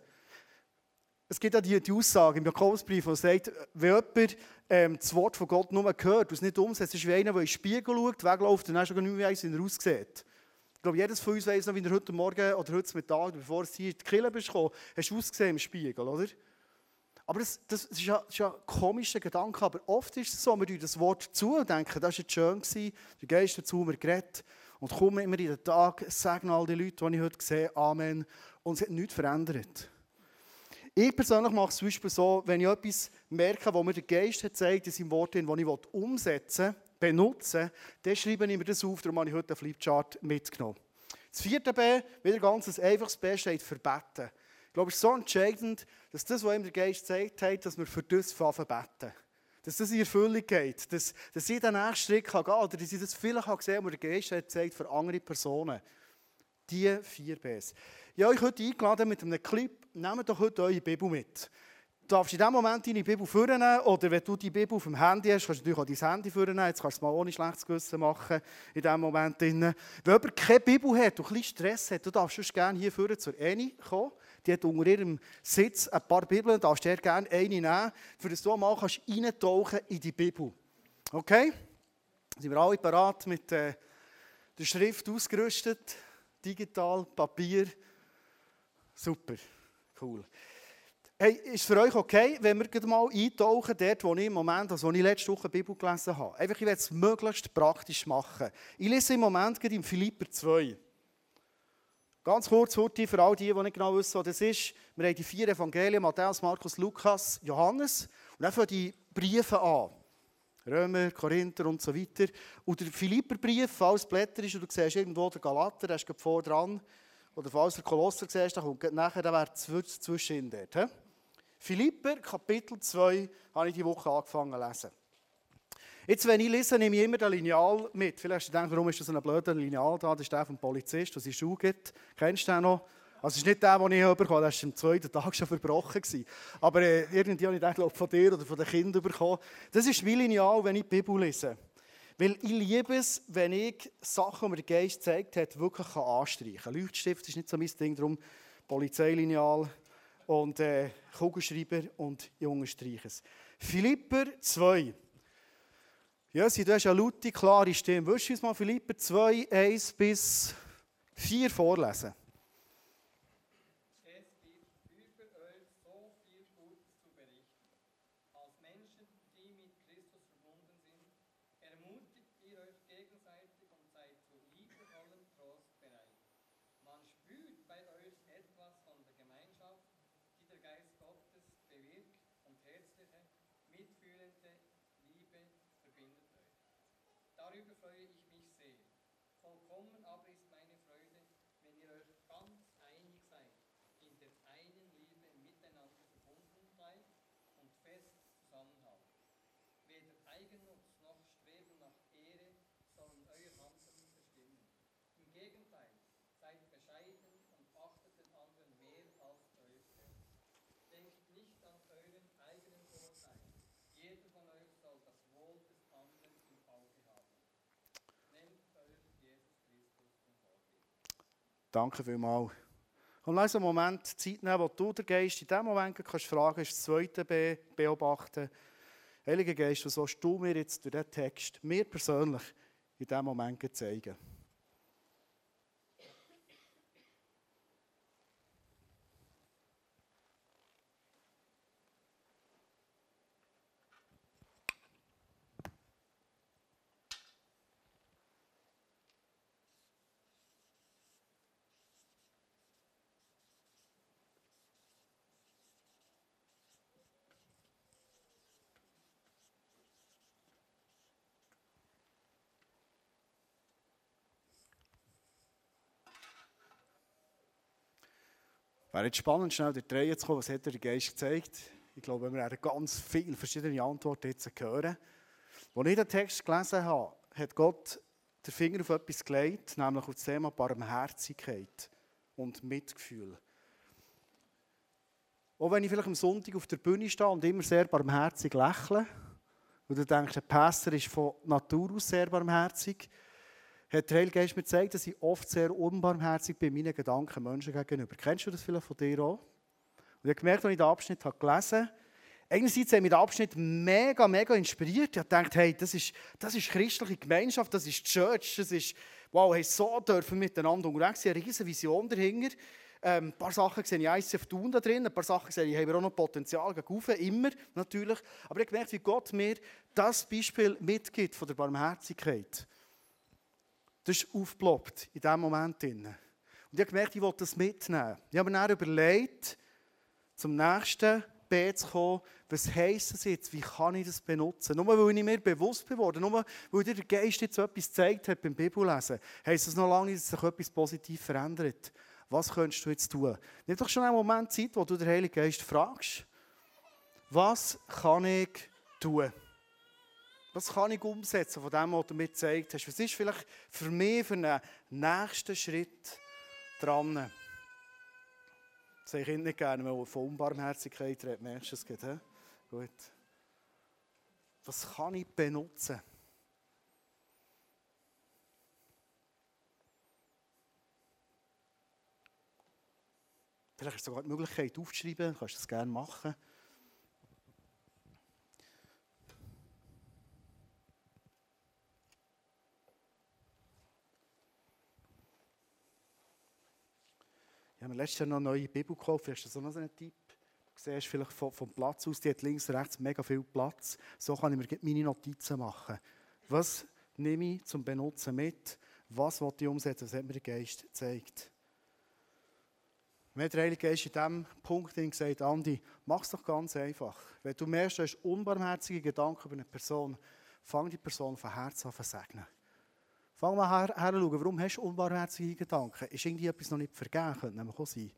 Speaker 2: Es gibt auch die, die Aussage im Jakobusbrief, die sagt, wenn jemand ähm, das Wort von Gott nur hört und es nicht umsetzt, ist wie einer, der in den Spiegel schaut, wegläuft und dann schon nicht mehr weiss, wie er aussieht. Ich glaube, jedes von uns weiss noch, wie er heute Morgen oder heute Mittag, bevor du hier in die Kille bist hast du ausgesehen im Spiegel, oder? Aber das, das, ist, ja, das ist ja ein komischer Gedanke, aber oft ist es so, wir das Wort zu und denken, das war jetzt schön, gewesen, der Geist hat zu mir geredet und kommen immer in den Tag, sagen all die Leute, die ich heute sehe, Amen, und es hat nichts verändert. Ich persönlich mache es zum Beispiel so, wenn ich etwas merke, wo mir der Geist hat gezeigt in seinem Wort, das ich umsetzen will, benutzen, dann schreibe ich mir das auf, darum habe ich heute einen Flipchart mitgenommen. Das vierte B, wieder ganz ein einfaches B, steht für beten. Ich glaube, es ist so entscheidend, dass das, was ihm der Geist gezeigt hat, dass wir für das beten. Dass das in Erfüllung geht. Dass, dass ich den nächsten Schritt gehen kann, oder dass ich das vielleicht gesehen habe, was der Geist hat gezeigt für andere Personen. Die vier Bs. Ich habe euch heute eingeladen mit einem Clip. Nehmt doch heute eure Bibel mit. Du darfst in diesem Moment deine Bibel vornehmen oder wenn du die Bibel auf dem Handy hast, kannst du natürlich auch dein Handy vornehmen. Jetzt kannst du es mal ohne schlechtes Gewissen machen in diesem Moment. Wenn jemand keine Bibel hat und ein bisschen Stress hat, du darfst sonst gerne hier vorne zur Eni kommen. Die hat unter ihrem Sitz ein paar Bibeln, du darfst dir gerne eine nehmen, für das du mal kannst eintauchen in die Bibel. Okay? Sind wir alle parat mit äh, der Schrift ausgerüstet? Digital, Papier. Super, cool. Hey, ist für euch okay, wenn wir mal eintauchen, dort, wo ich im Moment, also wo ich letzte Woche Bibel gelesen habe? Einfach, ich werde es möglichst praktisch machen. Ich lese im Moment gerade im Philipper 2. Ganz kurz, heute für all die, die nicht genau wissen, was das ist. Wir haben die vier Evangelien, Matthäus, Markus, Lukas, Johannes. Und dann fangen die Briefe an. Römer, Korinther und so weiter. Und der Philipperbrief, falls Blätter ist, und du siehst irgendwo den Galater, der ist vor dran. Oder falls du den Kolosser siehst, dann kommt nachher, dann wäre zwischen dort. He? Kapitel 2, habe ich diese Woche angefangen zu lesen. Jetzt, wenn ich lese, nehme ich immer das Lineal mit. Vielleicht hast du gedacht, warum ist das so ein blöder Lineal da? Das ist der vom Polizist, der seine Schuhe gibt. Kennst du den noch? Also, es ist nicht der, den ich bekommen habe, der war am zweiten Tag schon verbrochen. Gewesen. Aber äh, irgendwie habe ich den, glaube von dir oder von den Kindern bekommen. Das ist mein Lineal, wenn ich die Bibel lese. Weil ich liebe es, wenn ich Sachen, die mir der Geist zeigt hat, wirklich anstreichen kann. Leuchtstift ist nicht so mein Ding, darum Polizeilineal, und äh, Kugelschreiber und Junge streichen es. Philipper 2. Jösi, du hast eine laute, klare Stimme. Willst du uns mal Philipper 2, 1 bis 4 vorlesen? Danke vielmals. Und lass einen Moment Zeit nehmen, wo du der Geist in diesem Moment kannst fragen kannst, das zweite B beobachten. Heiliger Geist, was sollst du mir jetzt durch diesen Text, mir persönlich, in diesem Moment zeigen? Wäre jetzt spannend, schnell die Reihe zu kommen, was hat der Geist gezeigt? Ich glaube, wir werden ganz viele verschiedene Antworten jetzt hören. Als ich den Text gelesen habe, hat Gott den Finger auf etwas gelegt, nämlich auf das Thema Barmherzigkeit und Mitgefühl. Auch wenn ich vielleicht am Sonntag auf der Bühne stehe und immer sehr barmherzig lächle, und du denkst, der Pastor ist von Natur aus sehr barmherzig, hat der Heilige mir gezeigt, dass ich oft sehr unbarmherzig bin meinen Gedanken Menschen gegenüber. Kennst du das vielleicht von dir auch? Und ich habe gemerkt, als ich den Abschnitt habe gelesen habe, einerseits hat mich der Abschnitt mega, mega inspiriert. Ich habe gedacht, hey, das ist, das ist christliche Gemeinschaft, das ist Church, das ist, wow, hey, so dürfen wir miteinander unterwegs sein, eine riesige Vision dahinter. Ähm, ein paar Sachen sehe ich ICF Thun da drin, ein paar Sachen sehe ich, haben wir auch noch Potenzial gegen immer natürlich. Aber ich habe gemerkt, wie Gott mir das Beispiel mitgibt von der Barmherzigkeit. Das ist aufgeploppt in diesem Moment. Und ich habe gemerkt, ich wollte das mitnehmen. Ich habe mir dann überlegt, zum nächsten B zu kommen, was heisst das jetzt, wie kann ich das benutzen? Nur weil ich mir bewusst geworden nur weil dir der Geist jetzt etwas gezeigt hat beim Bibellesen, heisst das noch lange nicht, dass sich etwas positiv verändert. Was könntest du jetzt tun? Nimm doch schon einen Moment Zeit, wo du den Heiligen Geist fragst, was kann ich tun? Was kann ich umsetzen von dem, was du mir gezeigt hast? Was ist vielleicht für mich für einen nächsten Schritt dran? Das sage ich nicht gerne, wenn man von Unbarmherzigkeit redet. Merkst du es geht, he? Gut. Was kann ich benutzen? Vielleicht ist sogar die Möglichkeit aufzuschreiben, du kannst das gerne machen. Letztes Jahr noch eine neue Bibel gekauft. Hast du so einen Tipp? Du siehst vielleicht vom, Platz aus, die hat links und rechts mega viel Platz. So kann ich mir meine Notizen machen. Was nehme ich zum Benutzen mit? Was will ich umsetzen? Was hat mir der Geist gezeigt? Hat der Heilige Geist in diesem Punkt gesagt, Andi, mach es doch ganz einfach. Wenn du merkst, du hast unbarmherzige Gedanken über eine Person, fang die Person von Herzen an zu segnen. Fang mal her, her schauen, warum hast du unbarmherzige Gedanken? Ist irgendwie etwas noch nicht vergeben? Könnte nämlich auch sein.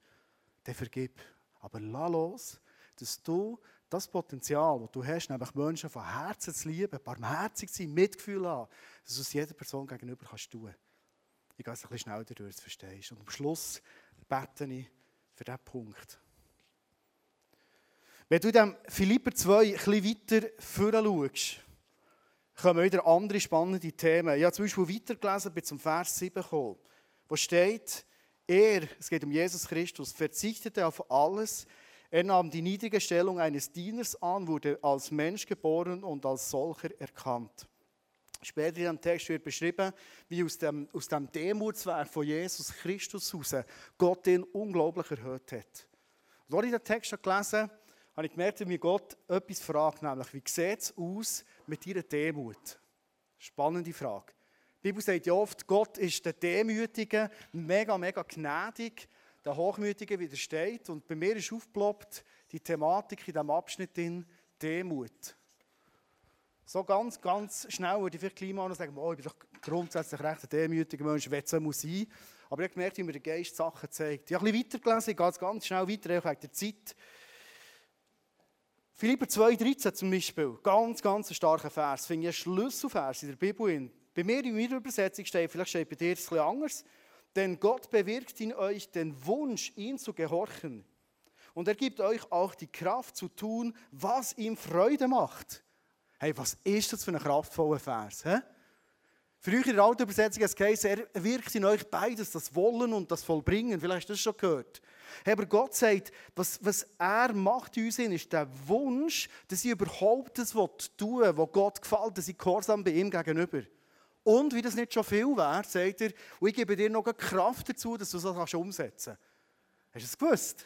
Speaker 2: Dann vergib. Aber lass los, dass du das Potenzial, das du hast, nämlich Menschen von Herzen zu lieben, barmherzig zu sein, Mitgefühl haben, dass du es jeder Person gegenüber kannst tun. Ich gehe es ein bisschen schneller durch, dass du verstehst. Und am Schluss bete ich für diesen Punkt. Wenn du in Philipper 2 ein bisschen weiter vorschaust, kommen wieder andere spannende Themen. Ich habe zum Beispiel weitergelesen, bin zum Vers 7 gekommen, wo steht, er, es geht um Jesus Christus, verzichtete auf alles. Er nahm die niedrige Stellung eines Dieners an, wurde als Mensch geboren und als solcher erkannt. Später in dem Text wird beschrieben, wie aus dem, aus dem Demutswerk von Jesus Christus heraus Gott ihn unglaublich erhöht hat. Und als ich den Text gelesen habe, habe ich gemerkt, wie mir Gott etwas fragt, nämlich, wie sieht es aus mit ihrer Demut? Spannende Frage. Die Bibel sagt ja oft, Gott ist der Demütige, mega, mega gnädig, der Hochmütige widersteht. Und bei mir ist aufgeploppt die Thematik in diesem Abschnitt in Demut. So ganz, ganz schnell würde ich vielleicht gleich mal sagen, oh, ich bin doch grundsätzlich recht ein demütiger Mensch, es muss sein. Aber ich habe gemerkt, wie mir der Geist Sachen zeigt. Ich habe ein bisschen weitergelesen, ich gehe ganz schnell weiter, ich habe der Zeit. Philipper 2,13 zum Beispiel, ganz, ganz ein starker Vers, finde ich ein Schlüsselvers in der Bibel. Bei mir in meiner Übersetzung steht, vielleicht steht bei dir etwas anders, denn Gott bewirkt in euch den Wunsch, ihn zu gehorchen. Und er gibt euch auch die Kraft zu tun, was ihm Freude macht. Hey, was ist das für ein kraftvoller Vers? He? Früher in der alten Übersetzung heißt es, er wirkt in euch beides, das Wollen und das Vollbringen. Vielleicht hast du das schon gehört. Hey, aber Gott sagt, was, was er macht in uns ist der Wunsch, dass ich überhaupt das tun will, was Gott gefällt, dass ich gehorsam bei ihm gegenüber. Und wie das nicht schon viel wäre, sagt er, und ich gebe dir noch Kraft dazu, dass du das umsetzen kannst. Hast du es gewusst?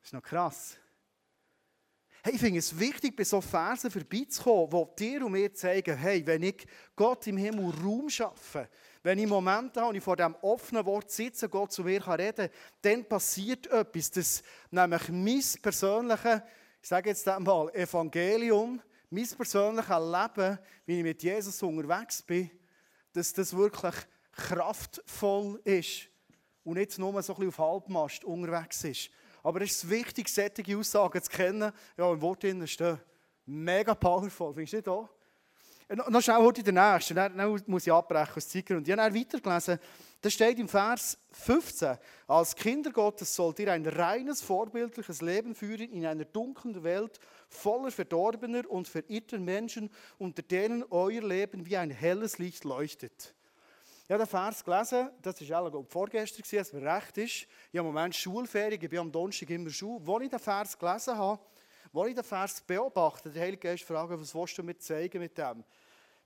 Speaker 2: Das ist noch krass. Hey, ich finde es wichtig, bei so Versen vorbeizukommen, die dir und mir zeigen, hey, wenn ich Gott im Himmel Raum schaffe, wenn ich Momente habe und ich vor dem offenen Wort sitze, Gott zu mir reden kann, dann passiert etwas, dass nämlich mein persönliches, ich sage jetzt einmal, Evangelium, mein persönliches Leben, wie ich mit Jesus unterwegs bin, dass das wirklich kraftvoll ist und nicht nur so ein bisschen auf Halbmast unterwegs ist. Aber es ist wichtig, solche Aussagen zu kennen. Ja, im Wort stehen. Mega powerful, findest du nicht auch? Noch, noch schnell heute der Nächste, dann, muss ich abbrechen aus Zeiger. Und ich habe dann weitergelesen, da steht im Vers 15, als Kinder Gottes sollt ihr ein reines, vorbildliches Leben führen in einer dunklen Welt, voller verdorbener und verirrter Menschen, unter denen euer Leben wie ein helles Licht leuchtet. Habe den Vers gelesen, das war auch vorgestern, als mir recht ist. Ich habe im Moment Schulferien, ich bin am Donnerstag immer Schule. Als ich den Vers gelesen habe, als ich den Vers beobachte, der Heilige Geist fragt, was willst du mir zeigen mit dem?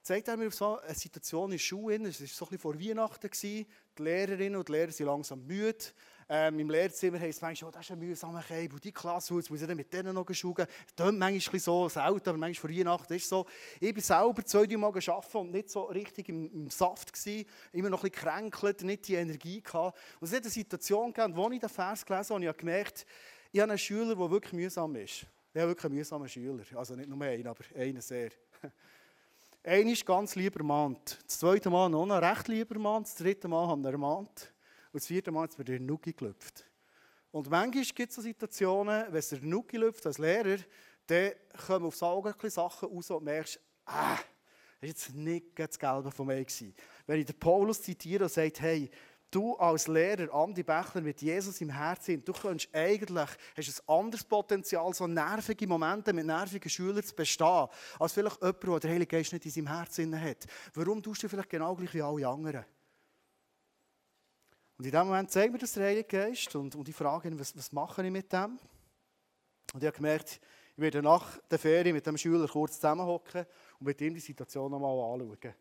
Speaker 2: Zeigt er mir auf so eine Situation in der Schule, es war so ein bisschen vor Weihnachten, die Lehrerinnen und Lehrer sind langsam müde. Ähm, Im Lehrzimmer heisst es manchmal, oh, das ist ein mühsamer Keib, und die Klasse, jetzt muss ich mit denen noch schauen. Das klingt manchmal so selten, aber manchmal vor Weihnachten ist es so. Ich bin selber zwei, drei Mal gearbeitet und nicht so richtig im, im Saft gewesen, immer noch ein bisschen gekränkelt, nicht die Energie gehabt. Und es hat eine Situation gegeben, wo ich den Vers gelesen habe, und ich habe gemerkt, ich habe einen Schüler, der wirklich mühsam ist. Ich habe wirklich einen mühsamen Schüler. Also nicht nur einen, aber einen sehr. Einer ist ganz lieber Mann. Das zweite Mal noch ein recht lieber Mann. Das dritte Mal hat er ermahnt. Und das vierte Mal hat es mir der Nuki gelüpft. Und manchmal gibt es so Situationen, wenn es der Nuki lüpft als Lehrer, dann kommen aufs Auge Sachen raus und merkst, ah, das war jetzt nicht das Gelbe von mir. Wenn ich den Paulus zitiere und sage, hey, du als Lehrer, Andi Bechler, mit Jesus im Herzen, du könntest eigentlich, hast ein anderes Potenzial, so nervige Momente mit nervigen Schülern zu bestehen, als vielleicht jemand, der der Heilige Geist nicht in seinem Herzen hat. Warum tust du vielleicht genau gleich wie alle anderen? Und in dem Moment zeigt mir das der Heilige Geist und, und ich frage ihn, was, was mache ich mit dem? Und ich habe gemerkt, ich werde nach der Ferien mit dem Schüler kurz zusammenhocken und mit ihm die Situation nochmal anschauen.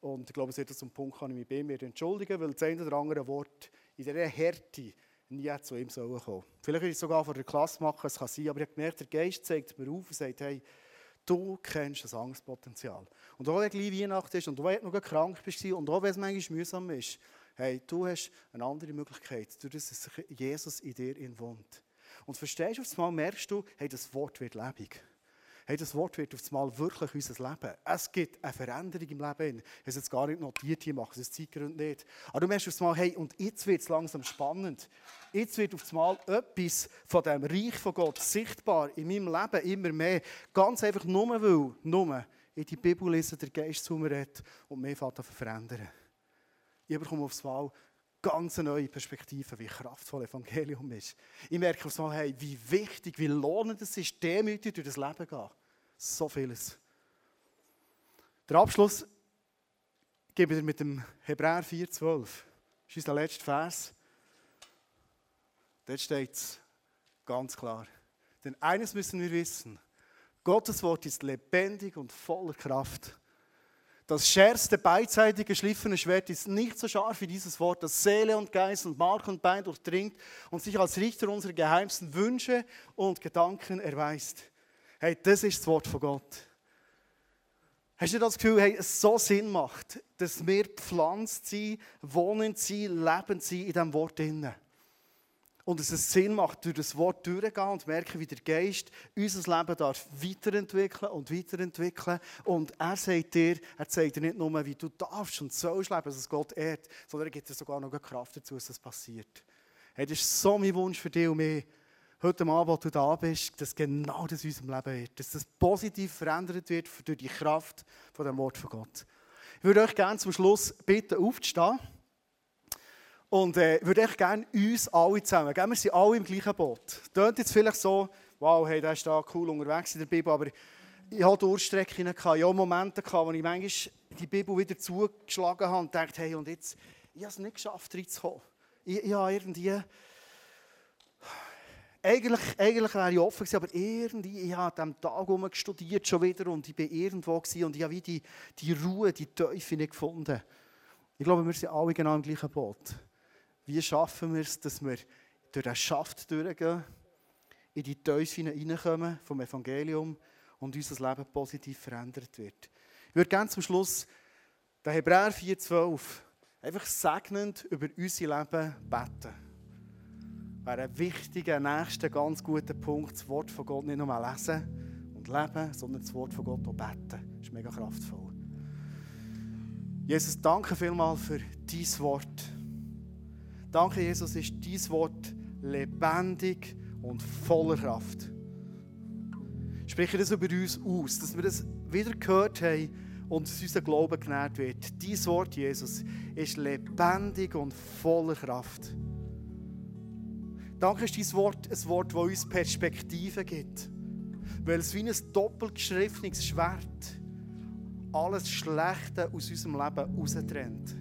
Speaker 2: Und ich glaube, es wird zum Punkt, kann ich mich bei mir entschuldigen, weil das eine oder andere Wort in dieser Härte nie zu ihm kommen sollen. Vielleicht würde ich es sogar vor der Klasse machen, es kann sein, aber ich habe gemerkt, der Geist zeigt mir auf und sagt, hey, du kennst das Angstpotenzial. Und auch wenn gleich Weihnachten ist und auch wenn noch krank bist und auch wenn es manchmal mühsam ist, hey, du hast eine andere Möglichkeit, durch das Jesus in dir wohnt. Und verstehst du, auf einmal merkst du, hey, das Wort wird lebendig. Hey, das Wort wird auf einmal wirklich unser Leben. Es gibt eine Veränderung im Leben. Ich habe es jetzt gar nicht notiert, hier mache es aus Zeitgründen nicht. Aber du merkst auf einmal, hey, und jetzt wird es langsam spannend. Jetzt wird auf einmal etwas von dem Reich von Gott sichtbar in meinem Leben immer mehr. Ganz einfach nur, weil, nur in die Bibel lesen, der Geist zu mir redet und mich verändern. Ich bekomme aufs Mal ganz neue Perspektive, wie kraftvoll Evangelium ist. Ich merke aufs Mal, hey, wie wichtig, wie lohnend es ist, demütig durch das Leben zu gehen. So vieles. Der Abschluss gebe ich mit dem Hebräer 4,12. Das ist unser letzter Vers. Dort steht es ganz klar. Denn eines müssen wir wissen: Gottes Wort ist lebendig und voller Kraft. Das schärfste beidseitig geschliffene Schwert ist nicht so scharf wie dieses Wort, das Seele und Geist und Mark und Bein durchdringt und sich als Richter unserer geheimsten Wünsche und Gedanken erweist. Hey, das ist das Wort von Gott. Hast du das Gefühl, hey, es so Sinn macht, dass wir pflanzt sind, wohnend sind, lebend sind in diesem Wort drinnen? Und dass es Sinn macht, durch das Wort durchzugehen und merken, wie der Geist unser Leben darf weiterentwickeln und weiterentwickeln. Und er sagt dir, er zeigt dir nicht nur, wie du darfst und sollst leben, dass es Gott ehrt, sondern er gibt dir sogar noch Kraft dazu, dass das passiert. Hey, das ist so mein Wunsch für dich und mich, heute Abend, wo du da bist, dass genau das in unserem Leben wird. Dass das positiv verändert wird durch die Kraft von dem Wort von Gott. Ich würde euch gerne zum Schluss bitten, aufzustehen. Und äh, würde echt gerne uns alle zusammen, wir sind alle im gleichen Boot. Tönt jetzt vielleicht so, wow, hey, der ist da cool unterwegs in der Bibel, aber ich hatte Durchstrecken, ich hatte Momente, wo ich manchmal die Bibel wieder zugeschlagen habe und dachte, hey, und jetzt, ich habe es nicht geschafft, reinzukommen. Ich, ich habe irgendwie, eigentlich, eigentlich wäre ich offen gewesen, aber irgendwie, ich habe an diesem Tag studiert schon wieder und ich war irgendwo und ich habe wie die, die Ruhe, die Teufel nicht gefunden. Ich glaube, wir sind alle genau im gleichen Boot. Wie schaffen wir es, dass wir durch den Schaft durchgehen, in die Teufel hineinkommen vom Evangelium und unser Leben positiv verändert wird. Ich würde gerne zum Schluss den Hebräer 4,12 einfach segnend über unser Leben beten. Wäre ein wichtiger, nächster, ganz guter Punkt, das Wort von Gott nicht nur lesen und leben, sondern das Wort von Gott auch beten. Das ist mega kraftvoll. Jesus, danke vielmals für dein Wort. Danke, Jesus, ist dein Wort lebendig und voller Kraft. Spreche das über uns aus, dass wir das wieder gehört haben und dass unser Glaube genährt wird. Dein Wort, Jesus, ist lebendig und voller Kraft. Danke ist dein Wort ein Wort, das uns Perspektive gibt. Weil es wie ein doppelt geschriftenes Schwert alles Schlechte aus unserem Leben raustrennt.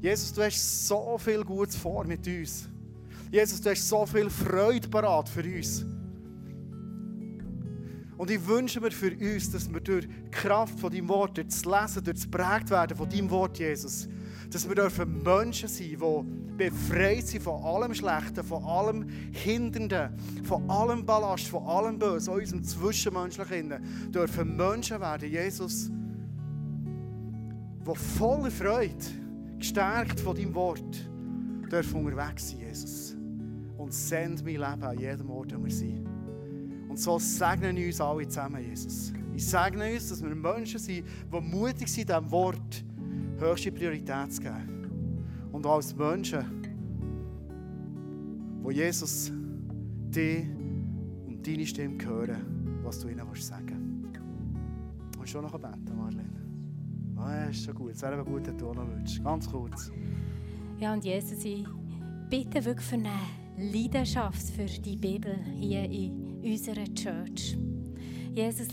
Speaker 2: Jesus, du hast so viel Gutes vor mit uns. Jesus, du hast so viel Freude parat für uns. Und ich wünsche mir für uns, dass wir durch die Kraft von deinem Wort, durch das Lesen, durch das Prägt werden von deinem Wort, Jesus, dass wir dürfen Menschen sein, die befreit sind von allem Schlechten, von allem Hindernden, von allem Ballast, von allem Bösen, auch unserem Zwischenmenschlichen. Dürfen Menschen werden, Jesus, die voller Freude gestärkt von deinem Wort, dürfen unterwegs sein, Jesus. Und send mein Leben an jedem Ort, wo wir sind. Und so segnen uns alle zusammen, Jesus. Ich segne uns, dass wir Menschen sind, die mutig sind, diesem Wort höchste Priorität zu geben. Und als Menschen, wo Jesus dich und deine Stimme hören, was du ihnen sagen willst. Und schon noch beten, Marlene. Oh, ist schon gut. Es wäre gut, dass du auch noch willst. Ganz kurz.
Speaker 1: Ja, und Jesus, ich bitte wirklich für eine Leidenschaft für die Bibel hier in unserer Church. Jesus,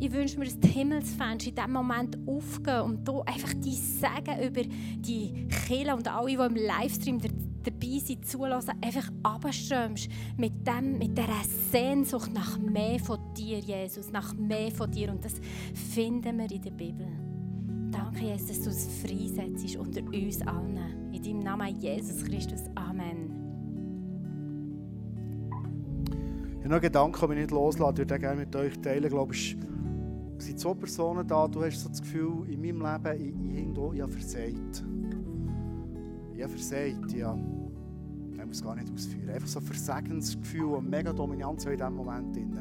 Speaker 1: ich wünsche mir, dass die Himmelsfenster in diesem Moment aufgehen und du einfach die Segen über die Kirche und alle, die im Livestream dabei sind, zulassen, einfach abströmst mit, mit dieser Sehnsucht nach mehr von dir, Jesus, nach mehr von dir. Und das finden wir in der Bibel danke, Jesus, dass du es freisetzt unter uns allen. In deinem Namen Jesus Christus. Amen.
Speaker 2: Ich habe noch Gedanken, die ich nicht loslasse. Ich würde gerne mit euch teilen. Ich glaube, es sind zwei Personen da. Du hast so das Gefühl, in meinem Leben, ich, ich, hier, ich habe versagt. Ich habe versagt, ja. Ich muss es gar nicht ausführen. Einfach so ein Versagensgefühl und mega Dominanz in diesem Moment. Drin.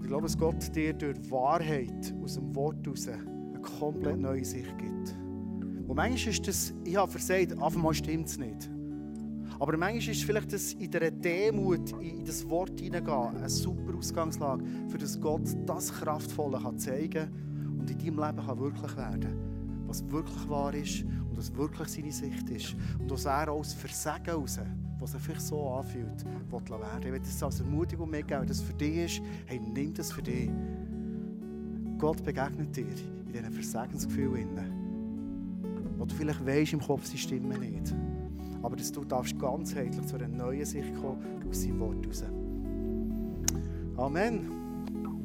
Speaker 2: Ich glaube, dass Gott dir durch Wahrheit aus dem Wort heraus komplett neue Sicht gibt. Und manchmal ist das, ich habe versagt, auf einmal stimmt es nicht. Aber manchmal ist vielleicht das in dieser Demut, in das Wort hineingehen, eine super Ausgangslage, für das Gott das Kraftvolle kann zeigen und in deinem Leben kann wirklich werden was wirklich wahr ist und was wirklich seine Sicht ist. Und was er aus Versagen raus, was er vielleicht so anfühlt, will werden. Ich will das als Ermutigung mitgeben, das für dich ist, hey, nimm das für dich. Gott begegnet dir in diesen Versagensgefühlen, wo du vielleicht weisst im Kopf, sie stimmen nicht aber dass du darfst ganzheitlich zu einer neuen Sicht kommen aus seinem Wort raus. Amen.